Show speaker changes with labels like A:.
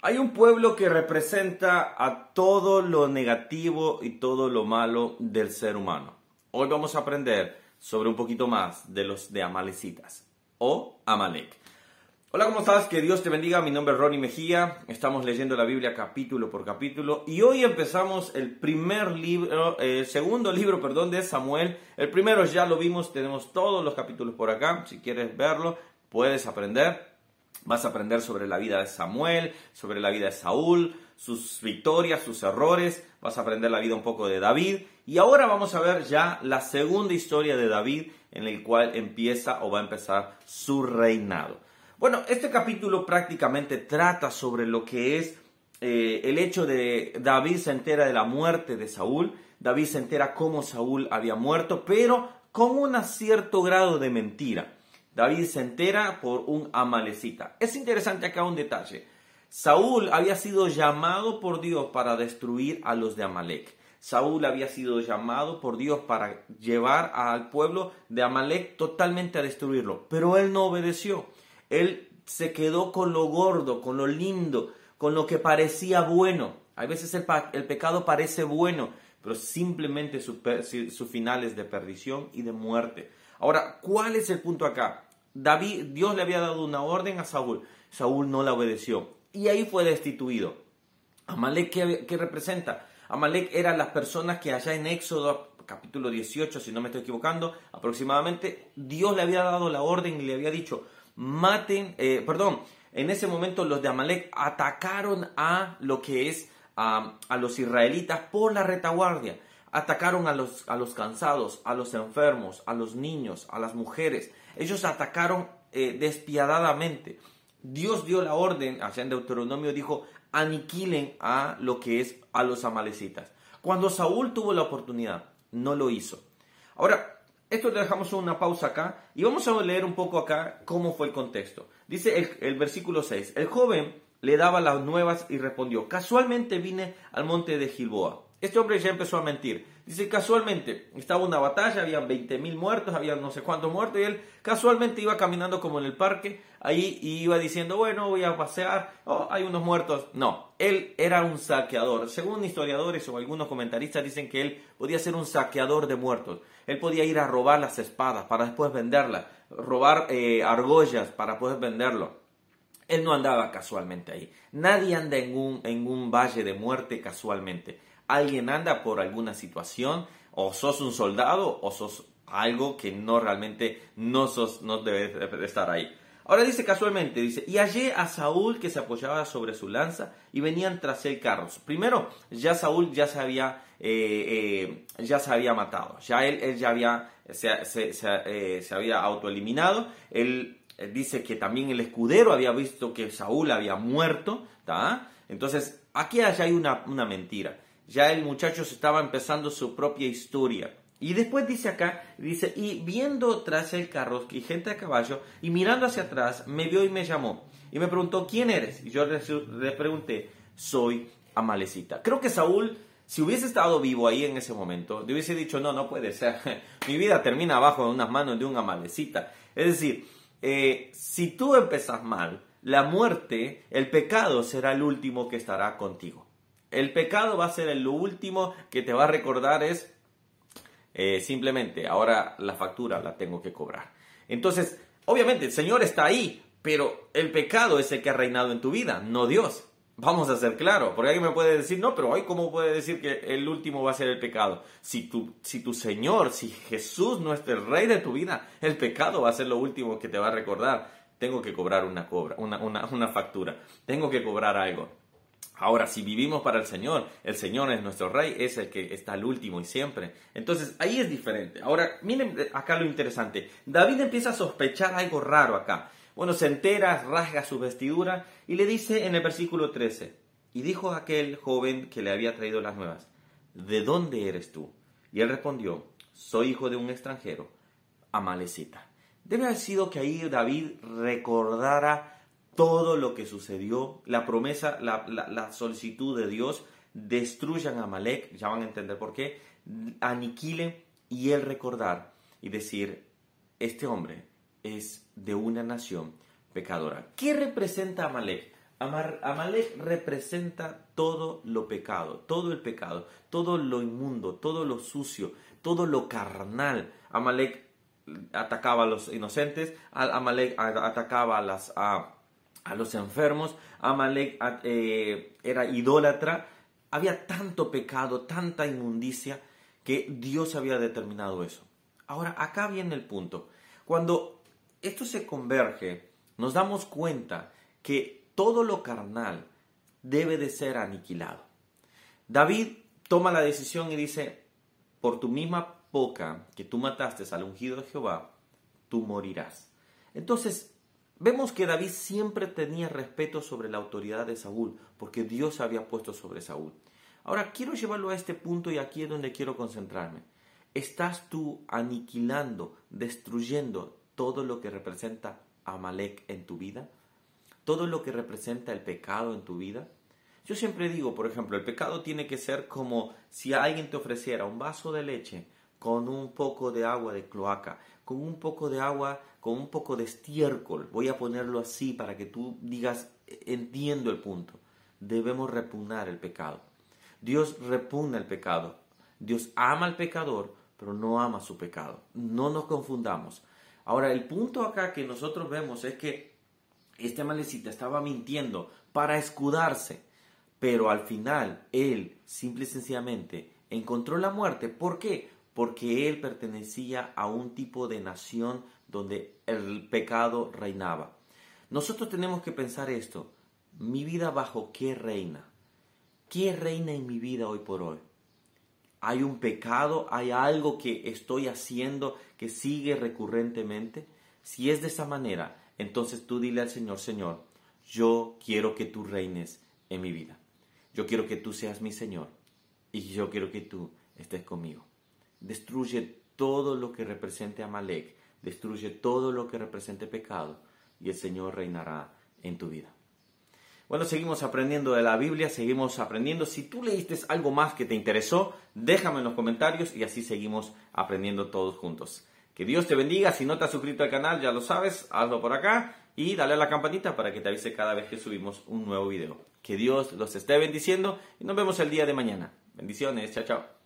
A: Hay un pueblo que representa a todo lo negativo y todo lo malo del ser humano. Hoy vamos a aprender sobre un poquito más de los de Amalecitas o Amalek. Hola, ¿cómo estás? Que Dios te bendiga. Mi nombre es Ronnie Mejía. Estamos leyendo la Biblia capítulo por capítulo y hoy empezamos el primer libro, el segundo libro, perdón, de Samuel. El primero ya lo vimos, tenemos todos los capítulos por acá. Si quieres verlo, puedes aprender. Vas a aprender sobre la vida de Samuel, sobre la vida de Saúl, sus victorias, sus errores. Vas a aprender la vida un poco de David. Y ahora vamos a ver ya la segunda historia de David en el cual empieza o va a empezar su reinado. Bueno, este capítulo prácticamente trata sobre lo que es eh, el hecho de David se entera de la muerte de Saúl. David se entera cómo Saúl había muerto, pero con un cierto grado de mentira. David se entera por un amalecita. Es interesante acá un detalle. Saúl había sido llamado por Dios para destruir a los de Amalek. Saúl había sido llamado por Dios para llevar al pueblo de Amalek totalmente a destruirlo, pero él no obedeció. Él se quedó con lo gordo, con lo lindo, con lo que parecía bueno. A veces el, pecado parece bueno, pero simplemente su, su final es de perdición y de muerte. Ahora, ¿cuál es el punto acá? David, Dios le había dado una orden a Saúl. Saúl no la obedeció. Y ahí fue destituido. Amalek, ¿qué, representa? Amalek eran las personas que allá en Éxodo capítulo 18, si no me estoy equivocando, aproximadamente, Dios le había dado la orden y le había dicho, maten, eh, perdón, en ese momento los de Amalek atacaron a lo que es a, a los israelitas por la retaguardia. Atacaron a los, a los cansados, a los enfermos, a los niños, a las mujeres. Ellos atacaron eh, despiadadamente. Dios dio la orden, allá en Deuteronomio dijo, aniquilen a lo que es a los amalecitas. Cuando Saúl tuvo la oportunidad, no lo hizo. Ahora, esto le dejamos una pausa acá y vamos a leer un poco acá cómo fue el contexto. Dice el, el versículo 6, el joven le daba las nuevas y respondió, casualmente vine al monte de Gilboa este hombre ya empezó a mentir. Dice, casualmente, estaba una batalla, habían 20.000 muertos, había no sé cuántos muertos, y él casualmente iba caminando como en el parque, ahí y iba diciendo, bueno, voy a pasear, oh, hay unos muertos. No, él era un saqueador. Según historiadores o algunos comentaristas dicen que él podía ser un saqueador de muertos. Él podía ir a robar las espadas para después venderlas, robar eh, argollas para poder venderlo. Él no andaba casualmente ahí. Nadie anda en un, en un valle de muerte casualmente alguien anda por alguna situación, o sos un soldado, o sos algo que no realmente no sos, no debes estar ahí. Ahora dice casualmente, dice, y hallé a Saúl que se apoyaba sobre su lanza y venían tras él carros. Primero, ya Saúl ya se había, eh, eh, ya se había matado, ya él, ya había, eh, se había autoeliminado, él dice que también el escudero había visto que Saúl había muerto, Entonces, aquí hay una, una mentira ya el muchacho estaba empezando su propia historia. Y después dice acá, dice, y viendo tras el carro y gente a caballo, y mirando hacia atrás, me vio y me llamó. Y me preguntó, ¿quién eres? Y yo le, pregunté, soy Amalecita. Creo que Saúl, si hubiese estado vivo ahí en ese momento, le hubiese dicho, no, no puede ser. Mi vida termina abajo de unas manos de un Amalecita. Es decir, eh, si tú empezas mal, la muerte, el pecado será el último que estará contigo. El pecado va a ser lo último que te va a recordar es eh, simplemente, ahora la factura la tengo que cobrar. Entonces, obviamente el Señor está ahí, pero el pecado es el que ha reinado en tu vida, no Dios. Vamos a ser claros, porque alguien me puede decir, no, pero hoy cómo puede decir que el último va a ser el pecado. Si tu, si tu Señor, si Jesús no es el rey de tu vida, el pecado va a ser lo último que te va a recordar. Tengo que cobrar una, cobra, una, una factura, tengo que cobrar algo. Ahora, si vivimos para el Señor, el Señor es nuestro Rey, es el que está al último y siempre. Entonces, ahí es diferente. Ahora, miren acá lo interesante. David empieza a sospechar algo raro acá. Bueno, se entera, rasga su vestidura y le dice en el versículo 13, y dijo aquel joven que le había traído las nuevas, ¿de dónde eres tú? Y él respondió, soy hijo de un extranjero, amalecita. Debe haber sido que ahí David recordara todo lo que sucedió, la promesa, la, solicitud de Dios, destruyan a Malek, ya van a entender por qué, aniquilen y el recordar y decir, este hombre es de una nación pecadora. ¿Qué representa Amalek? Amalek representa todo lo pecado, todo el pecado, todo lo inmundo, todo lo sucio, todo lo carnal. Amalek atacaba a los inocentes, Amalek atacaba a, las, a, los enfermos, Amalek eh, era idólatra. Había tanto pecado, tanta inmundicia, que Dios había determinado eso. Ahora, acá viene el punto. Cuando esto se converge, nos damos cuenta que todo lo carnal debe de ser aniquilado. David toma la decisión y dice, por tu misma boca que tú mataste al ungido de Jehová, tú morirás. Entonces, vemos que David siempre tenía respeto sobre la autoridad de Saúl, porque Dios había puesto sobre Saúl. Ahora, quiero llevarlo a este punto y aquí es donde quiero concentrarme. ¿Estás tú aniquilando, destruyendo todo lo que representa Amalek en tu vida? todo lo que representa el pecado en tu vida? Yo siempre digo, por ejemplo, el pecado tiene que ser como si alguien te ofreciera un vaso de leche con un poco de agua de cloaca, con un poco de agua, con un poco de estiércol. Voy a ponerlo así para que tú digas, entiendo el punto. Debemos repugnar el pecado. Dios repugna el pecado. Dios ama al pecador, pero no ama su pecado. No nos confundamos. Ahora, el punto acá que nosotros vemos es que este malecita estaba mintiendo para escudarse, pero al final él simple y sencillamente encontró la muerte. ¿Por qué? Porque él pertenecía a un tipo de nación donde el pecado reinaba. Nosotros tenemos que pensar esto. ¿Mi vida bajo qué reina? ¿Qué reina en mi vida hoy por hoy? ¿Hay un pecado? ¿Hay algo que estoy haciendo que sigue recurrentemente? Si es de esa manera, entonces tú dile al Señor, Señor, yo quiero que tú reines en mi vida. Yo quiero que tú seas mi Señor y yo quiero que tú estés conmigo. Destruye todo lo que represente Amalek, destruye todo lo que represente pecado y el Señor reinará en tu vida. Bueno, seguimos aprendiendo de la Biblia, seguimos aprendiendo. Si tú leíste algo más que te interesó, déjame en los comentarios y así seguimos aprendiendo todos juntos. Que Dios te bendiga. Si no te has suscrito al canal, ya lo sabes, hazlo por acá y dale a la campanita para que te avise cada vez que subimos un nuevo video. Que Dios los esté bendiciendo y nos vemos el día de mañana. Bendiciones, chao, chao.